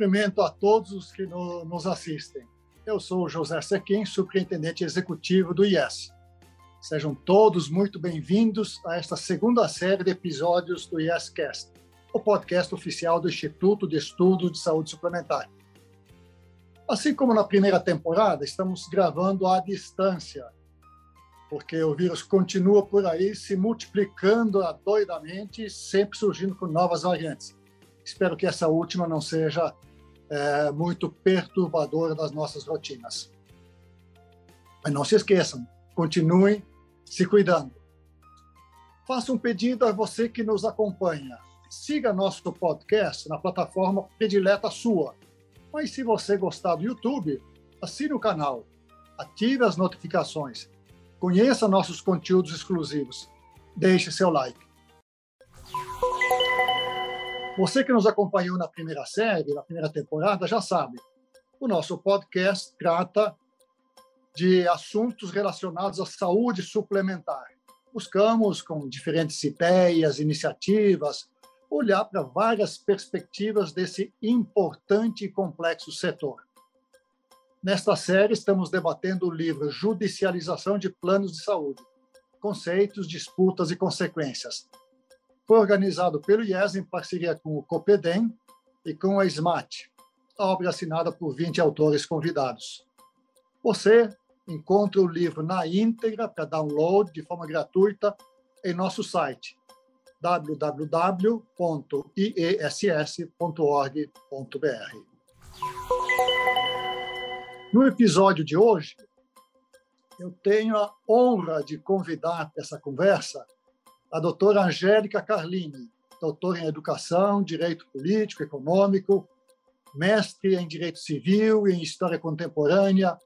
Cumprimento a todos os que no, nos assistem. Eu sou José Sequim, superintendente executivo do IES. Sejam todos muito bem-vindos a esta segunda série de episódios do IEScast, o podcast oficial do Instituto de Estudos de Saúde Suplementar. Assim como na primeira temporada, estamos gravando à distância, porque o vírus continua por aí se multiplicando doidamente, sempre surgindo com novas variantes. Espero que essa última não seja é, muito perturbadora das nossas rotinas. Mas não se esqueçam, continuem se cuidando. Faça um pedido a você que nos acompanha. Siga nosso podcast na plataforma predileta sua. Mas se você gostar do YouTube, assine o canal, ative as notificações, conheça nossos conteúdos exclusivos, deixe seu like. Você que nos acompanhou na primeira série, na primeira temporada, já sabe. O nosso podcast trata de assuntos relacionados à saúde suplementar. Buscamos, com diferentes ideias, iniciativas, olhar para várias perspectivas desse importante e complexo setor. Nesta série, estamos debatendo o livro Judicialização de Planos de Saúde: Conceitos, Disputas e Consequências, foi organizado pelo IES em parceria com o COPEDEM e com a SMAT, a obra assinada por 20 autores convidados. Você encontra o livro na íntegra para download de forma gratuita em nosso site www.iess.org.br. No episódio de hoje, eu tenho a honra de convidar para essa conversa a doutora Angélica Carlini, doutora em Educação, Direito Político, Econômico, mestre em Direito Civil e em História Contemporânea,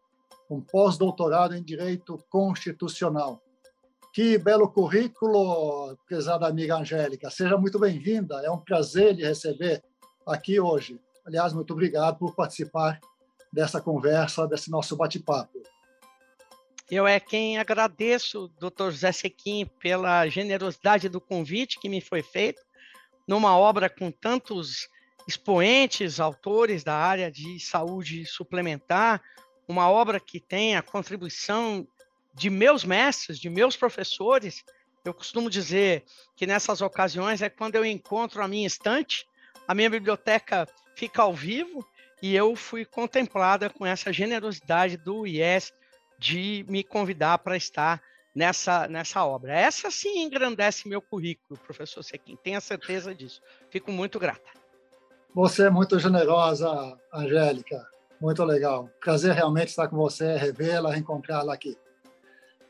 com pós-doutorado em Direito Constitucional. Que belo currículo, prezada amiga Angélica. Seja muito bem-vinda. É um prazer lhe receber aqui hoje. Aliás, muito obrigado por participar dessa conversa, desse nosso bate-papo. Eu é quem agradeço, doutor José Sequim, pela generosidade do convite que me foi feito, numa obra com tantos expoentes, autores da área de saúde suplementar, uma obra que tem a contribuição de meus mestres, de meus professores. Eu costumo dizer que nessas ocasiões é quando eu encontro a minha estante, a minha biblioteca fica ao vivo e eu fui contemplada com essa generosidade do IES de me convidar para estar nessa, nessa obra. Essa sim engrandece meu currículo, professor Sequim, tenha certeza disso. Fico muito grata. Você é muito generosa, Angélica. Muito legal. Prazer realmente estar com você, revê-la, reencontrá-la aqui.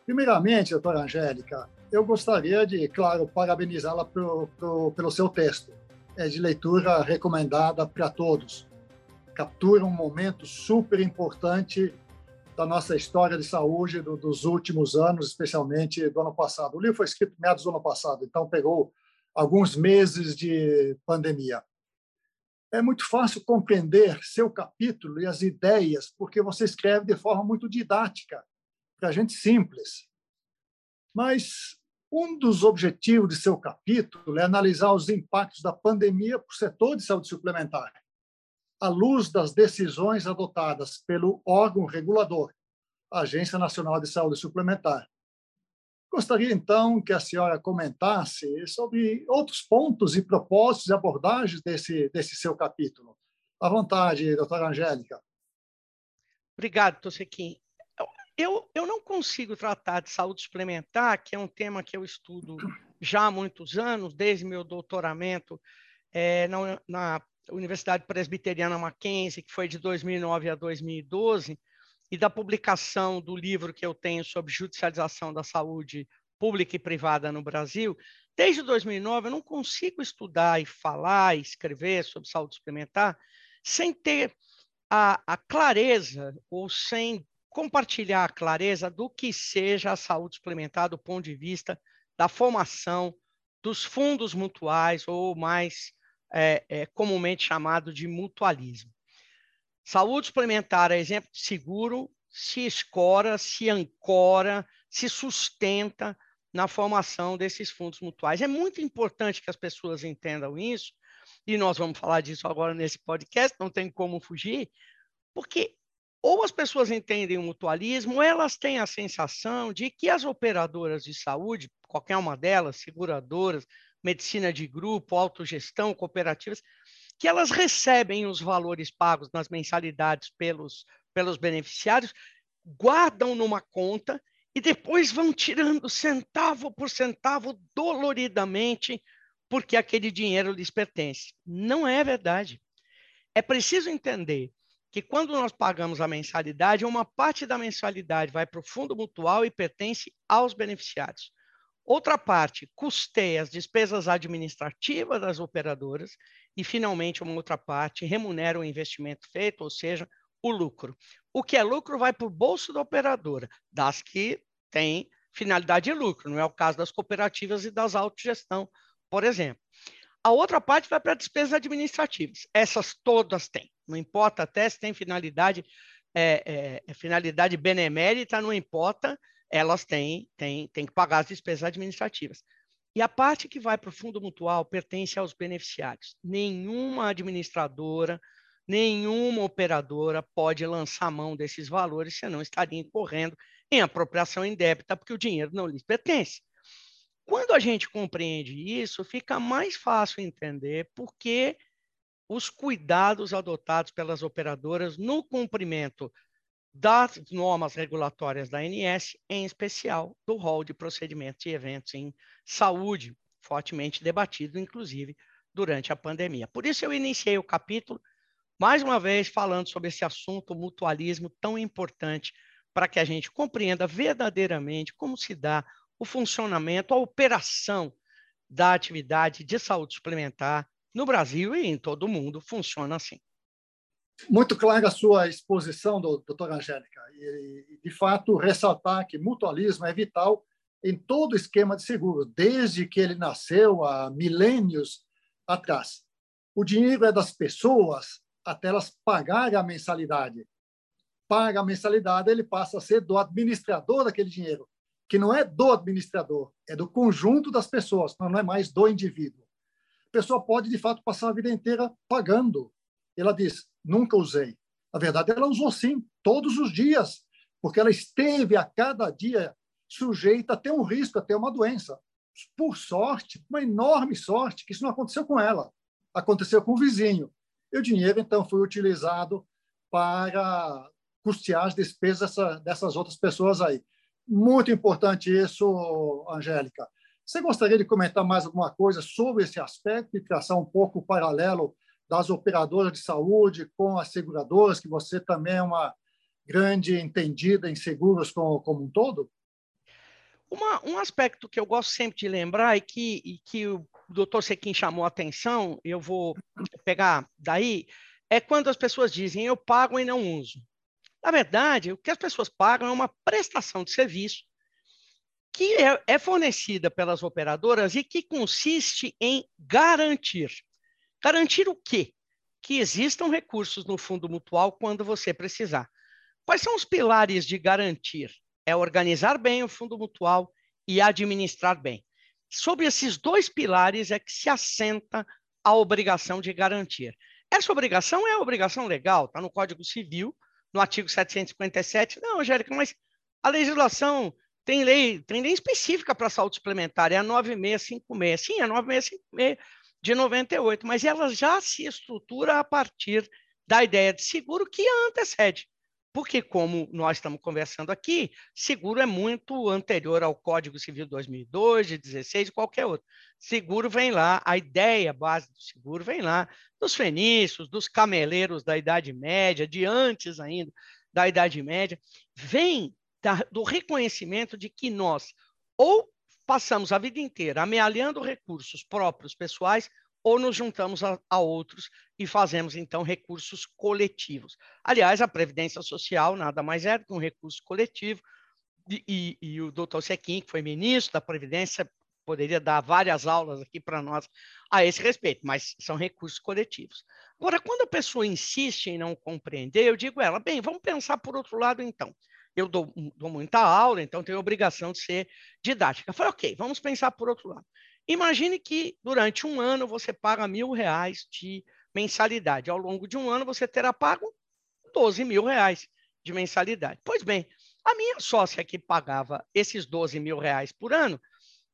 Primeiramente, doutora Angélica, eu gostaria de, claro, parabenizá-la pelo seu texto. É de leitura recomendada para todos. Captura um momento super importante da nossa história de saúde do, dos últimos anos, especialmente do ano passado. O livro foi escrito meados do ano passado, então pegou alguns meses de pandemia. É muito fácil compreender seu capítulo e as ideias, porque você escreve de forma muito didática, para gente simples. Mas um dos objetivos de seu capítulo é analisar os impactos da pandemia para o setor de saúde suplementar à luz das decisões adotadas pelo órgão regulador, a Agência Nacional de Saúde Suplementar. Gostaria, então, que a senhora comentasse sobre outros pontos e propósitos e abordagens desse, desse seu capítulo. À vontade, doutora Angélica. Obrigado, Tossequim. Eu, eu não consigo tratar de saúde suplementar, que é um tema que eu estudo já há muitos anos, desde meu doutoramento é, na, na Universidade Presbiteriana Mackenzie, que foi de 2009 a 2012, e da publicação do livro que eu tenho sobre judicialização da saúde pública e privada no Brasil, desde 2009 eu não consigo estudar e falar e escrever sobre saúde suplementar sem ter a, a clareza ou sem compartilhar a clareza do que seja a saúde suplementar do ponto de vista da formação dos fundos mutuais ou mais é, é, comumente chamado de mutualismo. Saúde suplementar é exemplo de seguro, se escora, se ancora, se sustenta na formação desses fundos mutuais. É muito importante que as pessoas entendam isso, e nós vamos falar disso agora nesse podcast, não tem como fugir, porque ou as pessoas entendem o mutualismo, ou elas têm a sensação de que as operadoras de saúde, qualquer uma delas, seguradoras, medicina de grupo, autogestão, cooperativas, que elas recebem os valores pagos nas mensalidades pelos, pelos beneficiários, guardam numa conta e depois vão tirando centavo por centavo doloridamente porque aquele dinheiro lhes pertence. Não é verdade. É preciso entender que quando nós pagamos a mensalidade, uma parte da mensalidade vai para o fundo mutual e pertence aos beneficiários. Outra parte custeia as despesas administrativas das operadoras e, finalmente, uma outra parte remunera o investimento feito, ou seja, o lucro. O que é lucro vai para o bolso da operadora, das que têm finalidade de lucro, não é o caso das cooperativas e das autogestão, por exemplo. A outra parte vai para despesas administrativas. Essas todas têm. Não importa até se tem finalidade, é, é, finalidade benemérita, não importa, elas têm, têm, têm que pagar as despesas administrativas. E a parte que vai para o fundo mutual pertence aos beneficiários. Nenhuma administradora, nenhuma operadora pode lançar mão desses valores, senão estaria incorrendo em apropriação indébita, porque o dinheiro não lhes pertence. Quando a gente compreende isso, fica mais fácil entender por que os cuidados adotados pelas operadoras no cumprimento das normas regulatórias da ANS, em especial do rol de procedimentos e eventos em saúde, fortemente debatido, inclusive, durante a pandemia. Por isso, eu iniciei o capítulo, mais uma vez, falando sobre esse assunto, o mutualismo tão importante para que a gente compreenda verdadeiramente como se dá o funcionamento, a operação da atividade de saúde suplementar no Brasil e em todo o mundo funciona assim. Muito clara a sua exposição, doutora Angélica, e, de fato, ressaltar que mutualismo é vital em todo esquema de seguro, desde que ele nasceu há milênios atrás. O dinheiro é das pessoas até elas pagarem a mensalidade paga a mensalidade, ele passa a ser do administrador daquele dinheiro, que não é do administrador, é do conjunto das pessoas, não é mais do indivíduo. A pessoa pode, de fato, passar a vida inteira pagando. Ela diz, nunca usei. Na verdade, ela usou sim, todos os dias, porque ela esteve a cada dia sujeita a ter um risco, a ter uma doença. Por sorte, uma enorme sorte, que isso não aconteceu com ela, aconteceu com o vizinho. E o dinheiro, então, foi utilizado para custear as despesas dessa, dessas outras pessoas aí. Muito importante isso, Angélica. Você gostaria de comentar mais alguma coisa sobre esse aspecto e traçar um pouco o paralelo das operadoras de saúde com as seguradoras, que você também é uma grande entendida em seguros como, como um todo? Uma, um aspecto que eu gosto sempre de lembrar e que, e que o doutor Sequim chamou a atenção, eu vou pegar daí, é quando as pessoas dizem eu pago e não uso. Na verdade, o que as pessoas pagam é uma prestação de serviço que é, é fornecida pelas operadoras e que consiste em garantir. Garantir o quê? Que existam recursos no fundo mutual quando você precisar. Quais são os pilares de garantir? É organizar bem o fundo mutual e administrar bem. Sobre esses dois pilares é que se assenta a obrigação de garantir. Essa obrigação é obrigação legal, está no Código Civil, no artigo 757. Não, Angélica, mas a legislação tem lei, tem lei específica para saúde suplementar, é a 9656. Sim, é a 9656 de 98, mas ela já se estrutura a partir da ideia de seguro que a antecede. Porque, como nós estamos conversando aqui, seguro é muito anterior ao Código Civil 2002, de 16 e qualquer outro. Seguro vem lá, a ideia base do seguro vem lá dos fenícios, dos cameleiros da Idade Média, de antes ainda da Idade Média, vem da, do reconhecimento de que nós ou passamos a vida inteira amealhando recursos próprios pessoais ou nos juntamos a, a, outros e fazemos, então, recursos coletivos. Aliás, a Previdência Social nada mais é do que um recurso coletivo, e, e, e o doutor Sequim, que foi ministro da Previdência, poderia dar várias aulas aqui para nós a esse respeito, mas são recursos coletivos. Agora, quando a pessoa insiste em não compreender, eu digo a ela, bem, vamos pensar por outro lado, então. Eu dou, dou muita aula, então tenho a obrigação de ser didática. Eu falei, ok, vamos pensar por outro lado. Imagine que durante um ano você paga mil reais de mensalidade. Ao longo de um ano você terá pago 12 mil reais de mensalidade. Pois bem, a minha sócia que pagava esses 12 mil reais por ano,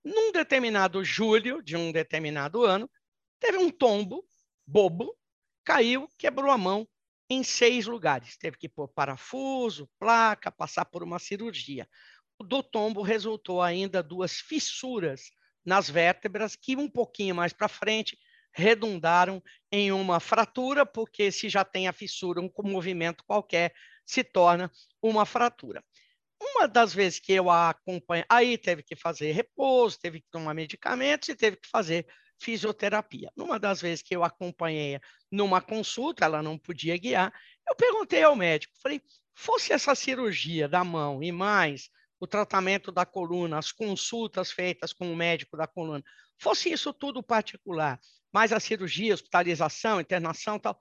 num determinado julho de um determinado ano, teve um tombo bobo, caiu, quebrou a mão em seis lugares. Teve que pôr parafuso, placa, passar por uma cirurgia. Do tombo resultou ainda duas fissuras nas vértebras que um pouquinho mais para frente redundaram em uma fratura, porque se já tem a fissura, um movimento qualquer se torna uma fratura. Uma das vezes que eu a acompanho, aí teve que fazer repouso, teve que tomar medicamentos e teve que fazer fisioterapia. Numa das vezes que eu acompanhei numa consulta, ela não podia guiar, eu perguntei ao médico, falei, fosse essa cirurgia da mão e mais o tratamento da coluna, as consultas feitas com o médico da coluna, fosse isso tudo particular, mais a cirurgia, hospitalização, internação, tal,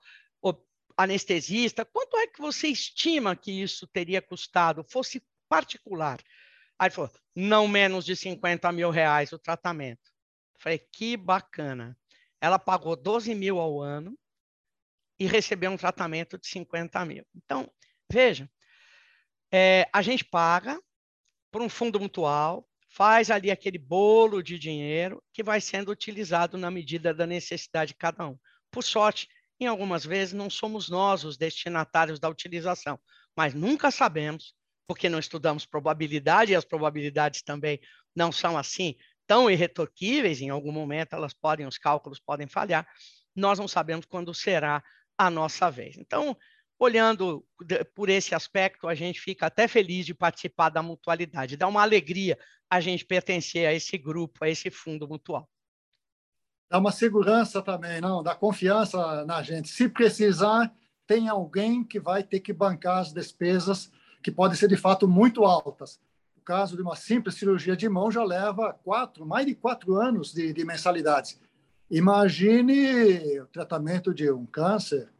anestesista, quanto é que você estima que isso teria custado, fosse particular? Aí ele falou, não menos de 50 mil reais o tratamento. Falei, que bacana. Ela pagou 12 mil ao ano e recebeu um tratamento de 50 mil. Então, veja, é, a gente paga por um fundo mutual, faz ali aquele bolo de dinheiro que vai sendo utilizado na medida da necessidade de cada um. Por sorte, em algumas vezes não somos nós os destinatários da utilização, mas nunca sabemos, porque não estudamos probabilidade e as probabilidades também não são assim tão irretorquíveis, em algum momento elas podem, os cálculos podem falhar, nós não sabemos quando será a nossa vez. Então, olhando por esse aspecto, a gente fica até feliz de participar da mutualidade, dá uma alegria a gente pertencer a esse grupo, a esse fundo mutual. Dá uma segurança também, não? Dá confiança na gente. Se precisar, tem alguém que vai ter que bancar as despesas que podem ser de fato muito altas o caso de uma simples cirurgia de mão já leva quatro, mais de quatro anos de, de mensalidades. Imagine o tratamento de um câncer,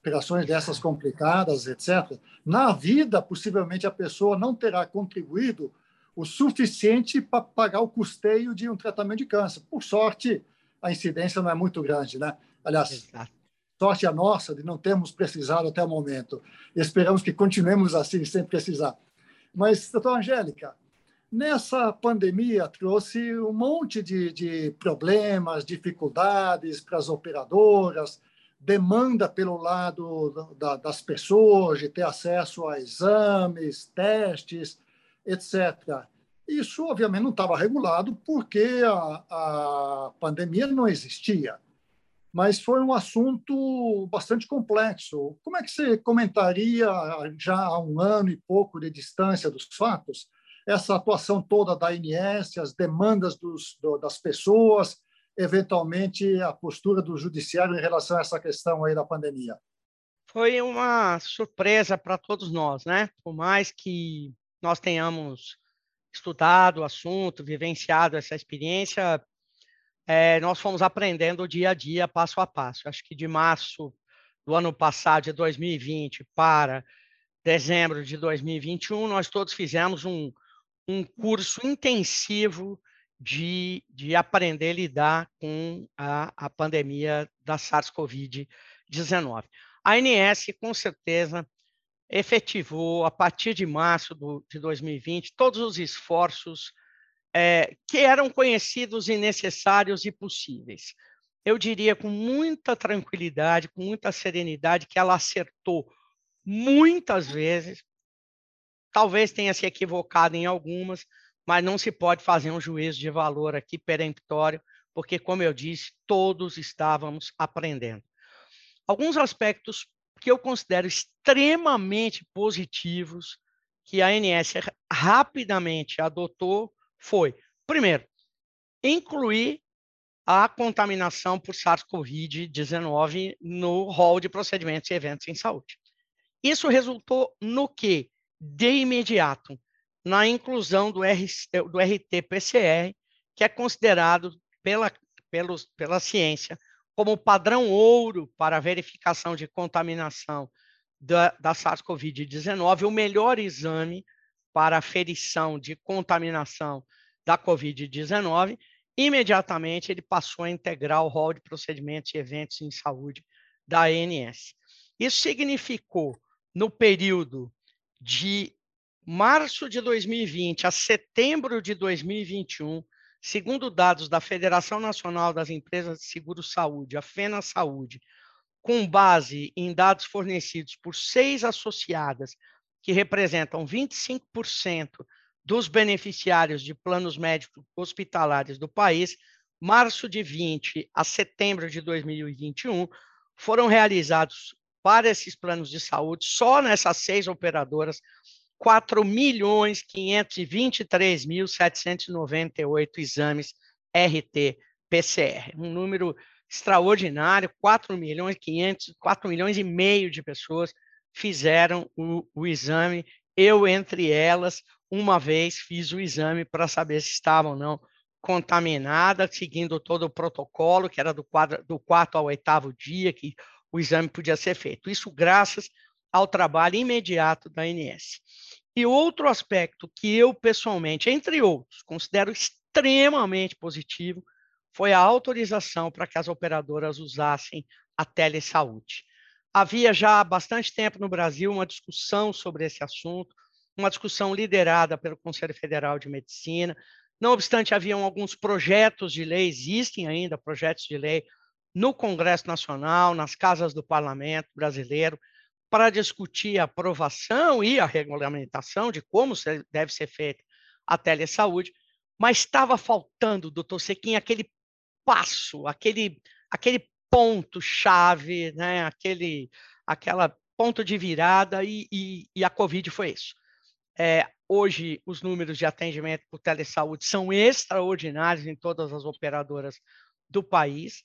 operações dessas complicadas, etc. Na vida, possivelmente a pessoa não terá contribuído o suficiente para pagar o custeio de um tratamento de câncer. Por sorte, a incidência não é muito grande, né? Aliás, Exato. sorte a nossa de não termos precisado até o momento. Esperamos que continuemos assim, sem precisar. Mas, doutora Angélica, nessa pandemia trouxe um monte de, de problemas, dificuldades para as operadoras, demanda pelo lado da, das pessoas de ter acesso a exames, testes, etc. Isso, obviamente, não estava regulado porque a, a pandemia não existia mas foi um assunto bastante complexo. Como é que você comentaria, já há um ano e pouco de distância dos fatos, essa atuação toda da ANS, as demandas dos, do, das pessoas, eventualmente a postura do judiciário em relação a essa questão aí da pandemia? Foi uma surpresa para todos nós, né? Por mais que nós tenhamos estudado o assunto, vivenciado essa experiência, é, nós fomos aprendendo dia a dia, passo a passo. Acho que de março do ano passado, de 2020, para dezembro de 2021, nós todos fizemos um, um curso intensivo de, de aprender a lidar com a, a pandemia da SARS-CoV-19. A ANS, com certeza, efetivou, a partir de março do, de 2020, todos os esforços é, que eram conhecidos e necessários e possíveis. Eu diria com muita tranquilidade, com muita serenidade, que ela acertou muitas vezes, talvez tenha se equivocado em algumas, mas não se pode fazer um juízo de valor aqui peremptório, porque, como eu disse, todos estávamos aprendendo. Alguns aspectos que eu considero extremamente positivos que a ANS rapidamente adotou foi, primeiro, incluir a contaminação por SARS-CoV-19 no rol de procedimentos e eventos em saúde. Isso resultou no que, de imediato, na inclusão do, do RT-PCR, que é considerado pela, pelos, pela ciência como padrão ouro para verificação de contaminação da, da SARS-CoV-19, o melhor exame para aferição de contaminação da Covid-19, imediatamente ele passou a integrar o rol de procedimentos e eventos em saúde da ANS. Isso significou, no período de março de 2020 a setembro de 2021, segundo dados da Federação Nacional das Empresas de Seguro Saúde, a FENA Saúde, com base em dados fornecidos por seis associadas, que representam 25% dos beneficiários de planos médicos hospitalares do país, março de 20 a setembro de 2021, foram realizados para esses planos de saúde, só nessas seis operadoras, 4 milhões 523 mil 798 exames RT-PCR, um número extraordinário, 4 milhões 500, 4 milhões e meio de pessoas fizeram o, o exame, eu entre elas, uma vez fiz o exame para saber se estavam ou não contaminada, seguindo todo o protocolo, que era do, quadro, do quarto ao oitavo dia, que o exame podia ser feito. Isso graças ao trabalho imediato da ANS. E outro aspecto que eu, pessoalmente, entre outros, considero extremamente positivo, foi a autorização para que as operadoras usassem a telesaúde. Havia já há bastante tempo no Brasil uma discussão sobre esse assunto, uma discussão liderada pelo Conselho Federal de Medicina. Não obstante, haviam alguns projetos de lei, existem ainda projetos de lei no Congresso Nacional, nas casas do Parlamento brasileiro, para discutir a aprovação e a regulamentação de como deve ser feita a telesaúde, mas estava faltando, doutor Sequim, aquele passo, aquele, aquele ponto-chave, né? aquele aquela ponto de virada, e, e, e a Covid foi isso. É, hoje, os números de atendimento por telesaúde são extraordinários em todas as operadoras do país,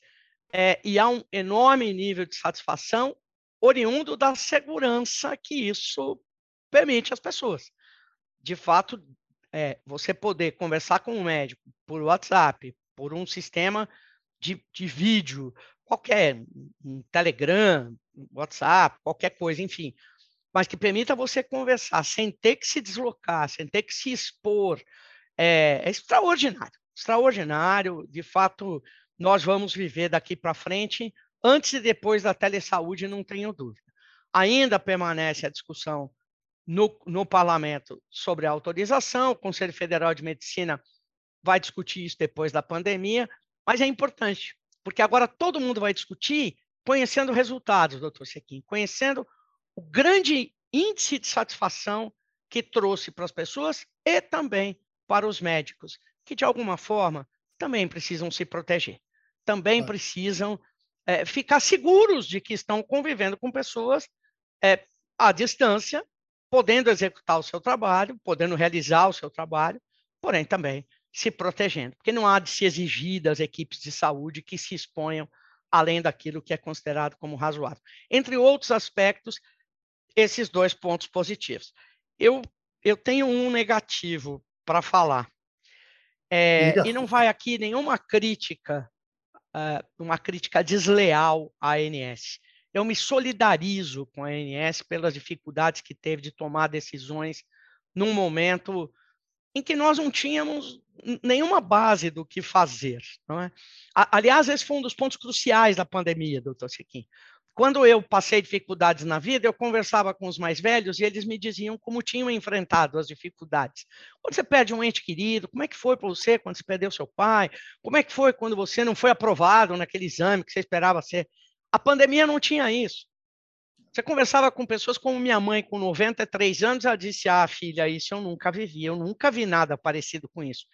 é, e há um enorme nível de satisfação oriundo da segurança que isso permite às pessoas. De fato, é, você poder conversar com um médico por WhatsApp, por um sistema de, de vídeo, qualquer, um Telegram, WhatsApp, qualquer coisa, enfim, mas que permita você conversar sem ter que se deslocar, sem ter que se expor, é, é extraordinário, extraordinário. De fato, nós vamos viver daqui para frente Antes e depois da telesaúde, não tenho dúvida. Ainda permanece a discussão no, no parlamento sobre a autorização, o Conselho Federal de Medicina vai discutir isso depois da pandemia, mas é importante, porque agora todo mundo vai discutir conhecendo resultados, doutor Sequim, conhecendo o grande índice de satisfação que trouxe para as pessoas e também para os médicos, que de alguma forma também precisam se proteger, também precisam é, ficar seguros de que estão convivendo com pessoas é, à distância, podendo executar o seu trabalho, podendo realizar o seu trabalho, porém também se protegendo, porque não há de se exigir das equipes de saúde que se exponham além daquilo que é considerado como razoável. Entre outros aspectos, esses dois pontos positivos. Eu, eu tenho um negativo para falar. É, e não vai aqui nenhuma crítica uh, uma crítica desleal à ANS. Eu me solidarizo com a ANS pelas dificuldades que teve de tomar decisões num momento em que nós não tínhamos nenhuma base do que fazer. É? Aliás, esse foi um dos pontos cruciais da pandemia, doutor Sequim. Quando eu passei dificuldades na vida, eu conversava com os mais velhos e eles me diziam como tinham enfrentado as dificuldades. Quando você perde um ente querido, como é que foi para você quando você perdeu seu pai? Como é que foi quando você não foi aprovado naquele exame que você esperava ser? A pandemia não tinha isso. Você conversava com pessoas como minha mãe, com 93 anos, ela disse: Ah, filha, isso eu nunca vivi, eu nunca vi nada parecido com isso.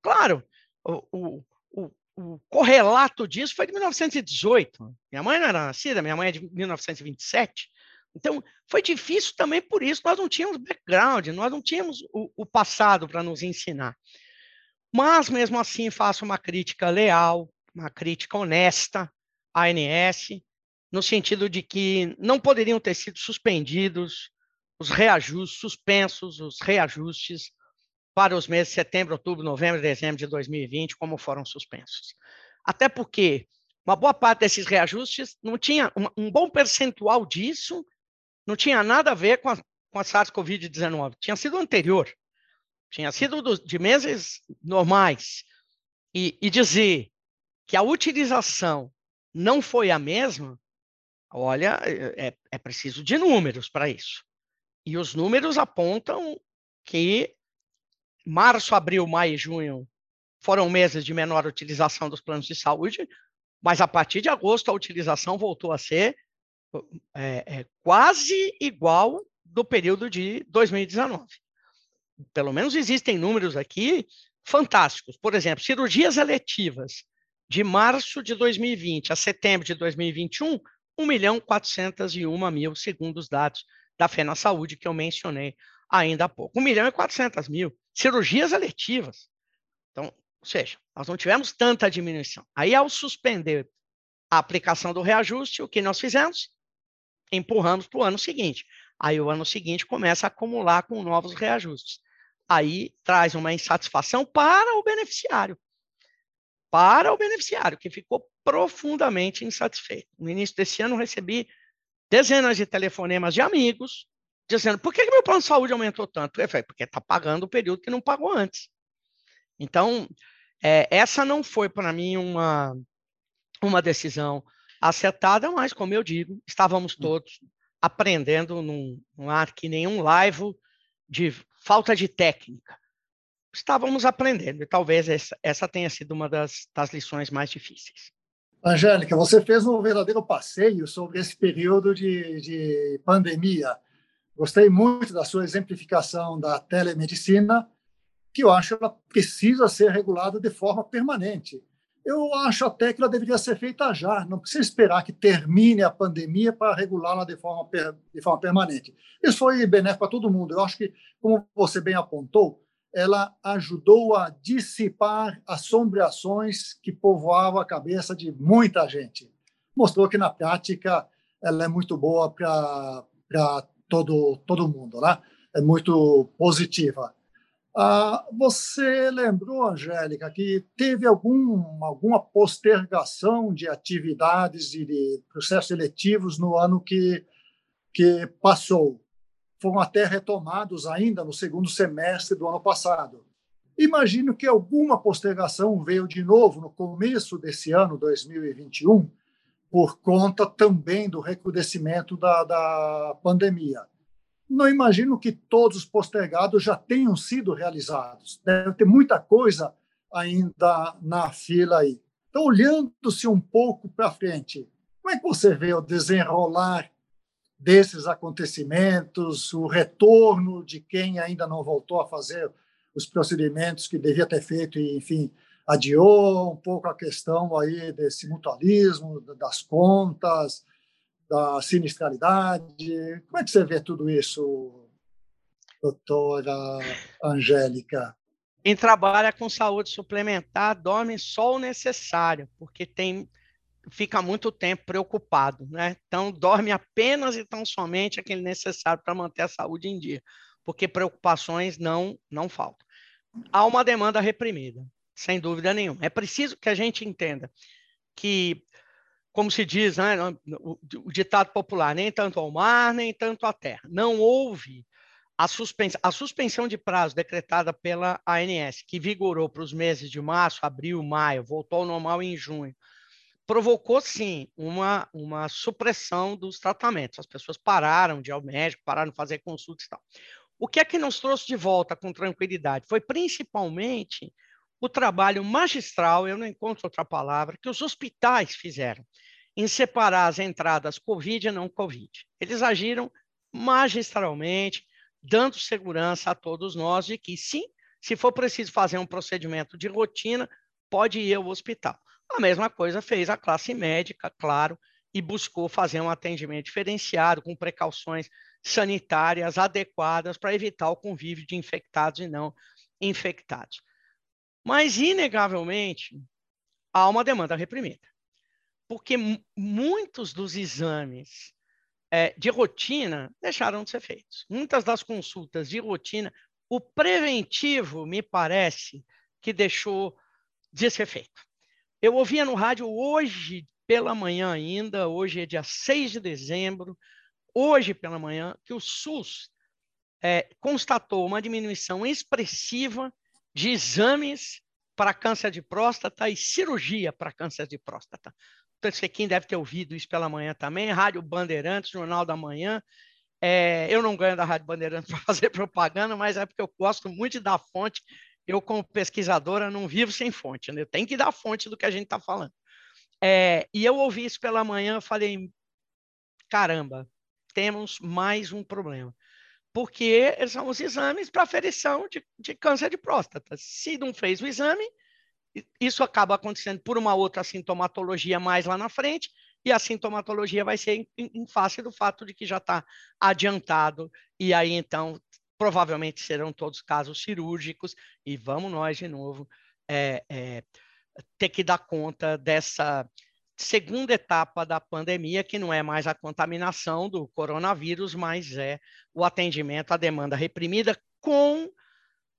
Claro, o, o, o correlato disso foi de 1918. Minha mãe não era nascida, minha mãe é de 1927. Então, foi difícil também por isso. Nós não tínhamos background, nós não tínhamos o, o passado para nos ensinar. Mas, mesmo assim, faço uma crítica leal, uma crítica honesta à ANS, no sentido de que não poderiam ter sido suspendidos os reajustes, suspensos os reajustes para os meses de setembro, outubro, novembro dezembro de 2020, como foram suspensos. Até porque uma boa parte desses reajustes não tinha um bom percentual disso, não tinha nada a ver com a, com a SARS-CoV-19, tinha sido anterior, tinha sido do, de meses normais. e, e dizer que a utilização não foi a mesma, olha, é, é preciso de números para isso. E os números apontam que março, abril, maio e junho foram meses de menor utilização dos planos de saúde, mas a partir de agosto a utilização voltou a ser é, é, quase igual do período de 2019. Pelo menos existem números aqui fantásticos. Por exemplo, cirurgias eletivas de março de 2020 a setembro de 2021, 1 milhão 401 mil, segundo os dados da FENA Saúde, que eu mencionei ainda há pouco. 1 milhão e 400 mil cirurgias eletivas. Então, ou seja, nós não tivemos tanta diminuição. Aí, ao suspender a aplicação do reajuste, o que nós fizemos? Empurramos para o ano seguinte. Aí, o ano seguinte começa a acumular com novos reajustes. Aí, traz uma insatisfação para o beneficiário. Para o beneficiário, que ficou profundamente insatisfeito. No início desse ano, recebi dezenas de telefonemas de amigos dizendo: por que, que meu plano de saúde aumentou tanto? Eu falei, porque está pagando o período que não pagou antes. Então, é, essa não foi para mim uma, uma decisão acertada, mas, como eu digo, estávamos hum. todos aprendendo num, num ar que nenhum live de falta de técnica. Estávamos aprendendo, e talvez essa, essa tenha sido uma das, das lições mais difíceis. Angélica, você fez um verdadeiro passeio sobre esse período de, de pandemia. Gostei muito da sua exemplificação da telemedicina, que eu acho que ela precisa ser regulada de forma permanente. Eu acho até que ela deveria ser feita já, não precisa esperar que termine a pandemia para regulá-la de forma, de forma permanente. Isso foi benéfico para todo mundo. Eu acho que, como você bem apontou, ela ajudou a dissipar assombrações que povoavam a cabeça de muita gente. Mostrou que, na prática, ela é muito boa para todo, todo mundo, né? é muito positiva. Ah, você lembrou, Angélica, que teve algum, alguma postergação de atividades e de processos eletivos no ano que, que passou foram até retomados ainda no segundo semestre do ano passado. Imagino que alguma postergação veio de novo no começo desse ano, 2021, por conta também do recrudescimento da, da pandemia. Não imagino que todos os postergados já tenham sido realizados. Deve ter muita coisa ainda na fila aí. Então, olhando-se um pouco para frente, como é que você vê o desenrolar desses acontecimentos, o retorno de quem ainda não voltou a fazer os procedimentos que devia ter feito e, enfim, adiou um pouco a questão aí desse mutualismo, das contas, da sinistralidade. Como é que você vê tudo isso, doutora Angélica? Quem trabalha com saúde suplementar dorme só o necessário, porque tem fica muito tempo preocupado, né? Então, dorme apenas e tão somente aquele necessário para manter a saúde em dia, porque preocupações não, não faltam. Há uma demanda reprimida, sem dúvida nenhuma. É preciso que a gente entenda que, como se diz, né, o, o ditado popular, nem tanto ao mar, nem tanto à terra. Não houve a a suspensão de prazo decretada pela ANS, que vigorou para os meses de março, abril, maio, voltou ao normal em junho, provocou sim uma, uma supressão dos tratamentos. As pessoas pararam de ir ao médico, pararam de fazer consultas e tal. O que é que nos trouxe de volta com tranquilidade? Foi principalmente o trabalho magistral, eu não encontro outra palavra, que os hospitais fizeram em separar as entradas COVID e não COVID. Eles agiram magistralmente, dando segurança a todos nós de que, sim, se for preciso fazer um procedimento de rotina, pode ir ao hospital. A mesma coisa fez a classe médica, claro, e buscou fazer um atendimento diferenciado, com precauções sanitárias adequadas para evitar o convívio de infectados e não infectados. Mas, inegavelmente, há uma demanda reprimida, porque muitos dos exames é, de rotina deixaram de ser feitos. Muitas das consultas de rotina, o preventivo, me parece, que deixou de ser feito. Eu ouvia no rádio hoje pela manhã ainda, hoje é dia 6 de dezembro, hoje pela manhã, que o SUS é, constatou uma diminuição expressiva de exames para câncer de próstata e cirurgia para câncer de próstata. Você quem deve ter ouvido isso pela manhã também, Rádio Bandeirantes, Jornal da Manhã. É, eu não ganho da Rádio Bandeirantes para fazer propaganda, mas é porque eu gosto muito da fonte. Eu, como pesquisadora, não vivo sem fonte, né? tenho que dar fonte do que a gente está falando. É, e eu ouvi isso pela manhã, falei, caramba, temos mais um problema. Porque são os exames para aferição de, de câncer de próstata. Se não fez o exame, isso acaba acontecendo por uma outra sintomatologia mais lá na frente, e a sintomatologia vai ser em, em face do fato de que já está adiantado, e aí então provavelmente serão todos casos cirúrgicos, e vamos nós de novo é, é, ter que dar conta dessa segunda etapa da pandemia, que não é mais a contaminação do coronavírus, mas é o atendimento à demanda reprimida com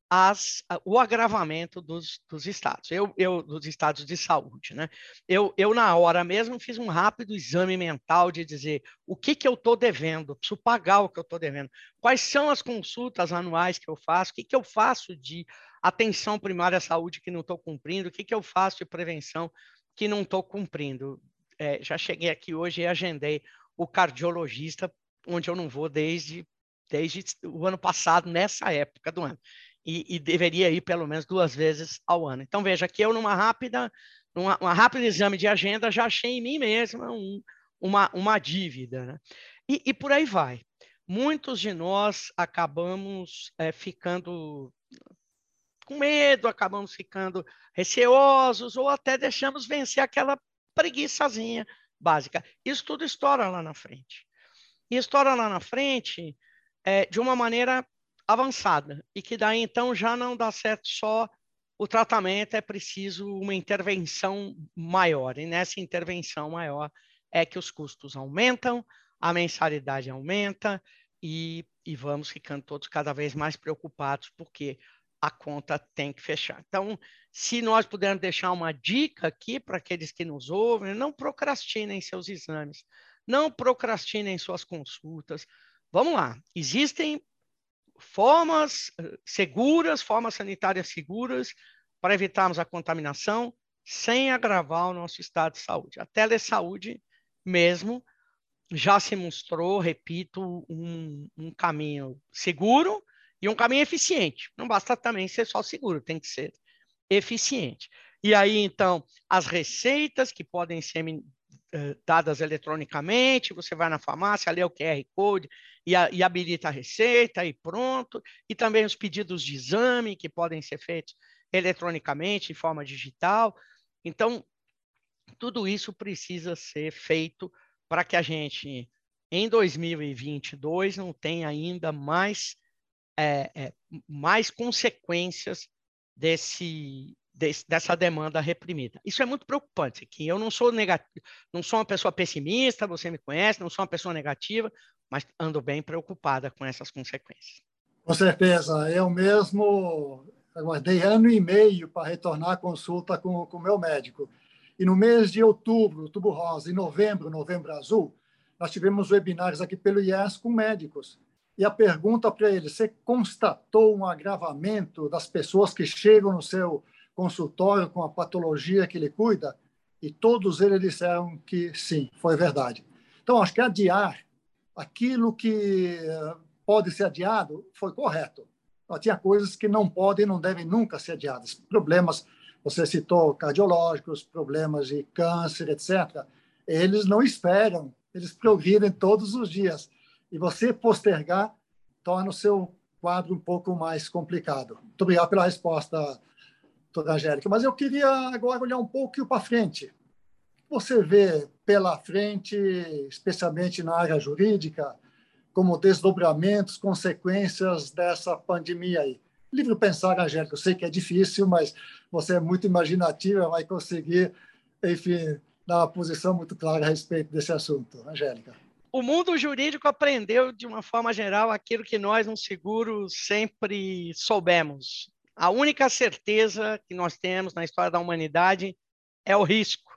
as, o agravamento dos, dos estados, eu, eu, dos estados de saúde. Né? Eu, eu, na hora mesmo, fiz um rápido exame mental de dizer o que, que eu estou devendo, preciso pagar o que eu estou devendo, quais são as consultas anuais que eu faço, o que, que eu faço de atenção primária à saúde que não estou cumprindo, o que, que eu faço de prevenção que não estou cumprindo. É, já cheguei aqui hoje e agendei o cardiologista, onde eu não vou desde, desde o ano passado, nessa época do ano e, e, deveria ir pelo menos duas vezes ao ano. Então, veja que eu, numa rápida, numa, uma rápida exame de agenda, já achei em mim mesma um, uma, uma dívida. Né? E, e, por aí vai. Muitos de nós acabamos é, ficando com medo, acabamos ficando receosos ou até deixamos vencer aquela preguiçazinha básica. Isso tudo estoura lá na frente. E estoura lá na frente é, de uma maneira avançada e que daí então já não dá certo só o tratamento, é preciso uma intervenção maior. E nessa intervenção maior é que os custos aumentam, a mensalidade aumenta e, e vamos ficando todos cada vez mais preocupados porque a conta tem que fechar. Então, se nós pudermos deixar uma dica aqui para aqueles que nos ouvem, não procrastinem seus exames, não procrastinem suas consultas. Vamos lá, existem formas eh, seguras, formas sanitárias seguras para evitarmos a contaminação sem agravar o nosso estado de saúde. A telesaúde mesmo já se mostrou, repito, um, um caminho seguro e um caminho eficiente. Não basta também ser só seguro, tem que ser eficiente. E aí, então, as receitas que podem ser dadas eletronicamente, você vai na farmácia, lê o QR Code e, a, e, habilita a receita e pronto. E também os pedidos de exame que podem ser feitos eletronicamente, em forma digital. Então, tudo isso precisa ser feito para que a gente, em 2022, não tenha ainda mais, é, é, mais consequências desse, dessa demanda reprimida. Isso é muito preocupante, que eu não sou negativo, não sou uma pessoa pessimista, você me conhece, não sou uma pessoa negativa, mas ando bem preocupada com essas consequências. Com certeza, eu mesmo aguardei ano e meio para retornar à consulta com o meu médico. E no mês de outubro, outubro rosa, e novembro, novembro azul, nós tivemos webinários aqui pelo IES com médicos. E a pergunta para ele, você constatou um agravamento das pessoas que chegam no seu consultório com a patologia que ele cuida, e todos eles disseram que sim, foi verdade. Então, acho que adiar aquilo que eh, pode ser adiado foi correto. Tinha coisas que não podem e não devem nunca ser adiadas. Problemas, você citou cardiológicos, problemas de câncer, etc. Eles não esperam, eles progridem todos os dias. E você postergar torna o seu quadro um pouco mais complicado. Muito obrigado pela resposta, Angélica. Mas eu queria agora olhar um pouco para frente. Você vê pela frente, especialmente na área jurídica, como desdobramentos, consequências dessa pandemia aí. Livre pensar, Angélica, eu sei que é difícil, mas você é muito imaginativa, vai conseguir, enfim, dar uma posição muito clara a respeito desse assunto. Angélica. O mundo jurídico aprendeu, de uma forma geral, aquilo que nós, no seguro, sempre soubemos. A única certeza que nós temos na história da humanidade é o risco,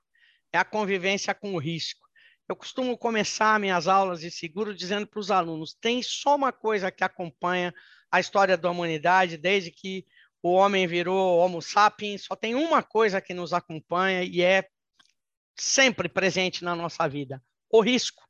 é a convivência com o risco. Eu costumo começar minhas aulas de seguro dizendo para os alunos: tem só uma coisa que acompanha a história da humanidade desde que o homem virou Homo sapiens, só tem uma coisa que nos acompanha e é sempre presente na nossa vida: o risco.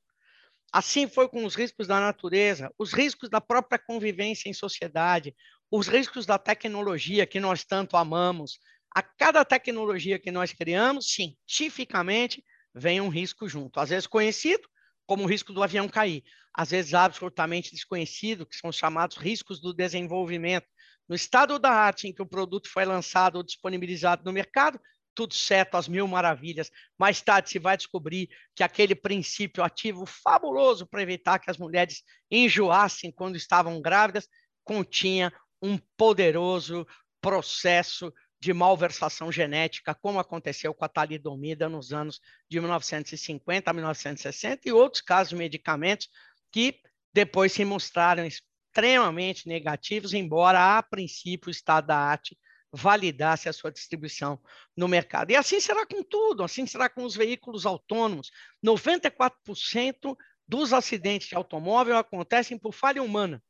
Assim foi com os riscos da natureza, os riscos da própria convivência em sociedade, os riscos da tecnologia que nós tanto amamos. A cada tecnologia que nós criamos, cientificamente, vem um risco junto. Às vezes conhecido, como o risco do avião cair. Às vezes absolutamente desconhecido, que são os chamados riscos do desenvolvimento. No estado da arte em que o produto foi lançado ou disponibilizado no mercado, tudo certo, as mil maravilhas. Mais tarde se vai descobrir que aquele princípio ativo fabuloso para evitar que as mulheres enjoassem quando estavam grávidas continha um poderoso processo de malversação genética, como aconteceu com a talidomida nos anos de 1950 a 1960 e outros casos de medicamentos que depois se mostraram extremamente negativos, embora a princípio o estado da arte validasse a sua distribuição no mercado. E assim será com tudo, assim será com os veículos autônomos. 94% dos acidentes de automóvel acontecem por falha humana.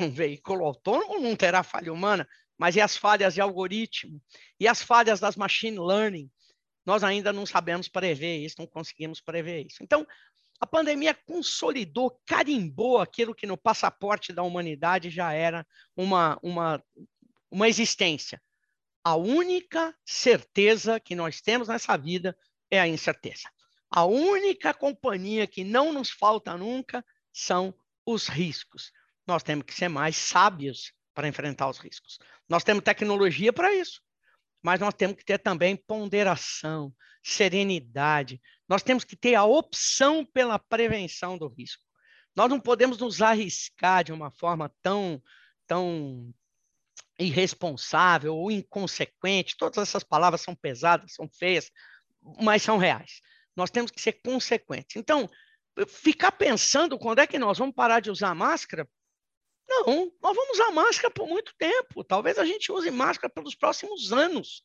Um veículo autônomo não terá falha humana, mas e as falhas de algoritmo? E as falhas das machine learning? Nós ainda não sabemos prever isso, não conseguimos prever isso. Então, a pandemia consolidou, carimbou aquilo que no passaporte da humanidade já era uma, uma, uma existência. A única certeza que nós temos nessa vida é a incerteza. A única companhia que não nos falta nunca são os riscos. Nós temos que ser mais sábios para enfrentar os riscos. Nós temos tecnologia para isso, mas nós temos que ter também ponderação, serenidade. Nós temos que ter a opção pela prevenção do risco. Nós não podemos nos arriscar de uma forma tão, tão irresponsável ou inconsequente. Todas essas palavras são pesadas, são feias, mas são reais. Nós temos que ser consequentes. Então, ficar pensando quando é que nós vamos parar de usar máscara, não, nós vamos usar máscara por muito tempo. Talvez a gente use máscara pelos próximos anos.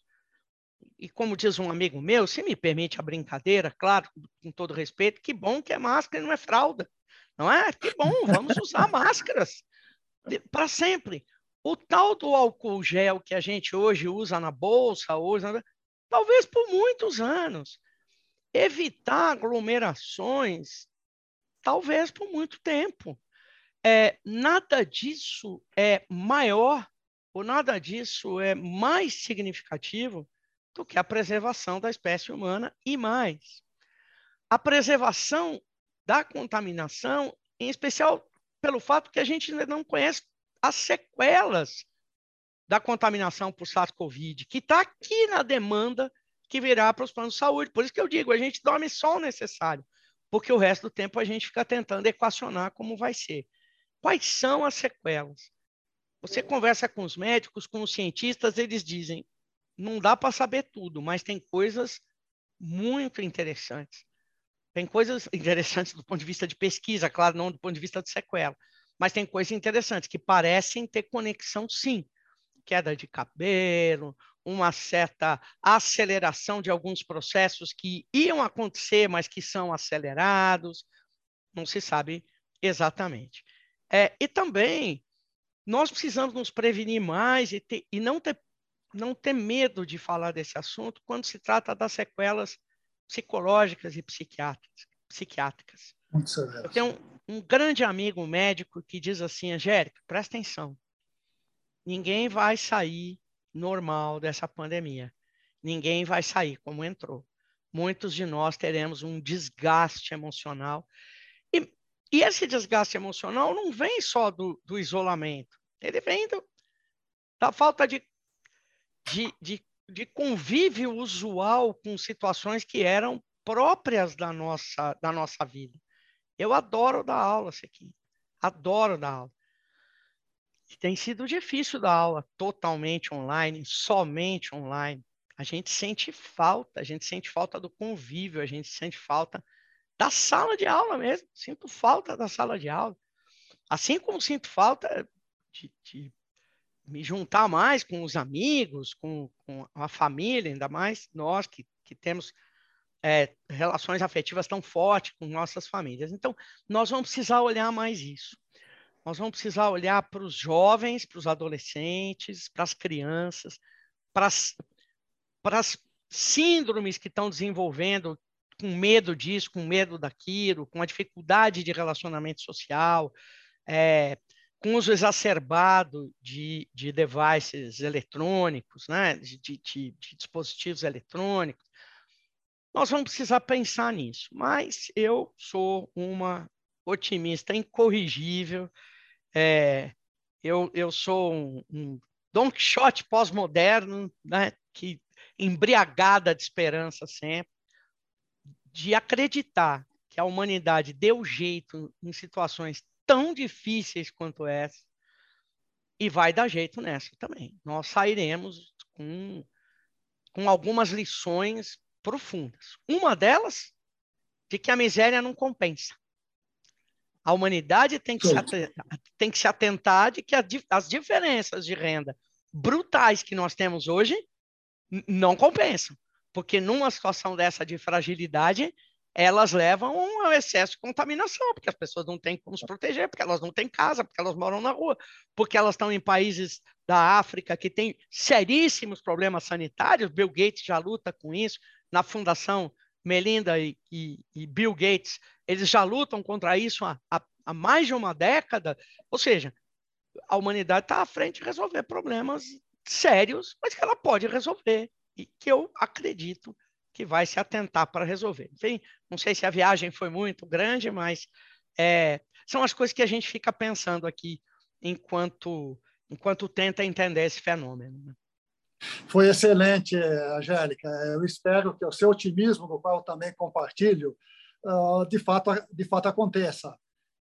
E como diz um amigo meu, se me permite a brincadeira, claro, com todo respeito, que bom que é máscara e não é fralda. Não é? Que bom, vamos usar máscaras para sempre. O tal do álcool gel que a gente hoje usa na bolsa, usa, talvez por muitos anos. Evitar aglomerações, talvez por muito tempo é, nada disso é maior ou nada disso é mais significativo do que a preservação da espécie humana e mais. A preservação da contaminação, em especial pelo fato que a gente ainda não conhece as sequelas da contaminação por SARS-CoV, que está aqui na demanda que virá para os planos de saúde. Por isso que eu digo, a gente dorme só o necessário, porque o resto do tempo a gente fica tentando equacionar como vai ser. Quais são as sequelas? Você conversa com os médicos, com os cientistas, eles dizem: não dá para saber tudo, mas tem coisas muito interessantes. Tem coisas interessantes do ponto de vista de pesquisa, claro, não do ponto de vista de sequela, mas tem coisas interessantes que parecem ter conexão, sim. Queda de cabelo, uma certa aceleração de alguns processos que iam acontecer, mas que são acelerados. Não se sabe exatamente. É, e também nós precisamos nos prevenir mais e, ter, e não, ter, não ter medo de falar desse assunto quando se trata das sequelas psicológicas e psiquiátricas. psiquiátricas. Muito severo. Eu tenho um, um grande amigo médico que diz assim, Angélica, presta atenção, ninguém vai sair normal dessa pandemia. Ninguém vai sair como entrou. Muitos de nós teremos um desgaste emocional e esse desgaste emocional não vem só do, do isolamento, ele vem do, da falta de, de, de, de convívio usual com situações que eram próprias da nossa, da nossa vida. Eu adoro dar aula, aqui, adoro dar aula. Tem sido difícil dar aula totalmente online, somente online. A gente sente falta, a gente sente falta do convívio, a gente sente falta da sala de aula mesmo. Sinto falta da sala de aula. Assim como sinto falta de, de me juntar mais com os amigos, com, com, a família, ainda mais nós que, que temos é, relações afetivas tão fortes com nossas famílias. Então, nós vamos precisar olhar mais isso. nós vamos precisar olhar para os jovens, para os adolescentes, para as crianças, para as, síndromes que estão desenvolvendo com medo disso, com medo daquilo, com a dificuldade de relacionamento social, é, com uso exacerbado de, de devices eletrônicos, né? de, de, de, dispositivos eletrônicos. Nós vamos precisar pensar nisso, mas eu sou uma otimista incorrigível. É, eu, eu sou um, um Don Quixote pós-moderno, né? que embriagada de esperança sempre, de acreditar que a humanidade deu jeito em situações tão difíceis quanto essa e vai dar jeito nessa também. Nós sairemos com, com algumas lições profundas. Uma delas, de que a miséria não compensa. A humanidade tem que, se, atentar, tem que se atentar de que a, as diferenças de renda brutais que nós temos hoje não compensam. Porque numa situação dessa de fragilidade, elas levam ao excesso de contaminação, porque as pessoas não têm como se proteger, porque elas não têm casa, porque elas moram na rua, porque elas estão em países da África que têm seríssimos problemas sanitários. Bill Gates já luta com isso. Na Fundação Melinda e, e, e Bill Gates, eles já lutam contra isso há, há, há mais de uma década. Ou seja, a humanidade está à frente de resolver problemas sérios, mas que ela pode resolver e que eu acredito que vai se atentar para resolver. Enfim, não sei se a viagem foi muito grande, mas é, são as coisas que a gente fica pensando aqui enquanto, enquanto tenta entender esse fenômeno. Né? Foi excelente, Angélica. Eu espero que o seu otimismo, do qual também compartilho, ah, de fato, de fato aconteça.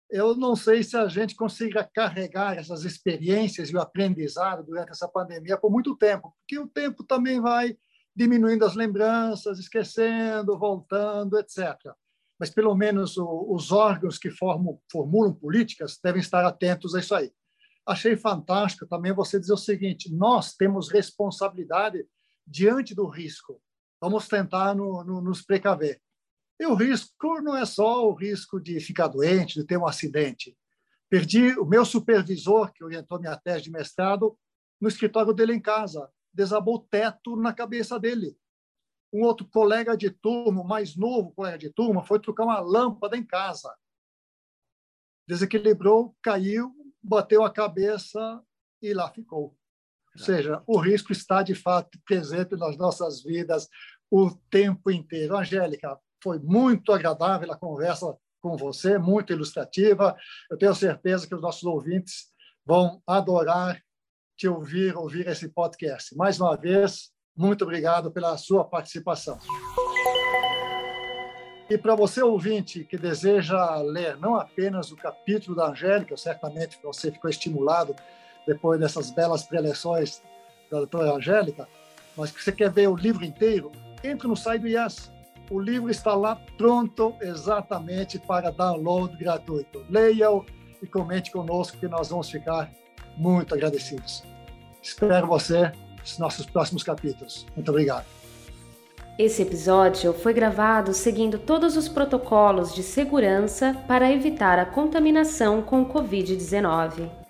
Eu não sei se a gente consiga carregar essas experiências e o aprendizado durante essa pandemia por muito tempo, porque o tempo também vai diminuindo as lembranças, esquecendo, voltando, etc. Mas pelo menos os órgãos que formam, formulam políticas devem estar atentos a isso aí. Achei fantástico também você dizer o seguinte: nós temos responsabilidade diante do risco. Vamos tentar no, no, nos precaver. E o risco não é só o risco de ficar doente, de ter um acidente. Perdi o meu supervisor, que orientou minha tese de mestrado, no escritório dele em casa desabou o teto na cabeça dele. Um outro colega de turma, mais novo colega de turma, foi trocar uma lâmpada em casa. Desequilibrou, caiu, bateu a cabeça e lá ficou. Ou seja, o risco está de fato presente nas nossas vidas o tempo inteiro. Angélica, foi muito agradável a conversa com você, muito ilustrativa. Eu tenho certeza que os nossos ouvintes vão adorar te ouvir, ouvir esse podcast. Mais uma vez, muito obrigado pela sua participação. E para você, ouvinte, que deseja ler não apenas o capítulo da Angélica, certamente você ficou estimulado depois dessas belas preleções da doutora Angélica, mas que você quer ver o livro inteiro, entre no site do IAS. O livro está lá pronto exatamente para download gratuito. Leia-o e comente conosco que nós vamos ficar muito agradecidos. Espero você nos nossos próximos capítulos. Muito obrigado. Esse episódio foi gravado seguindo todos os protocolos de segurança para evitar a contaminação com o Covid-19.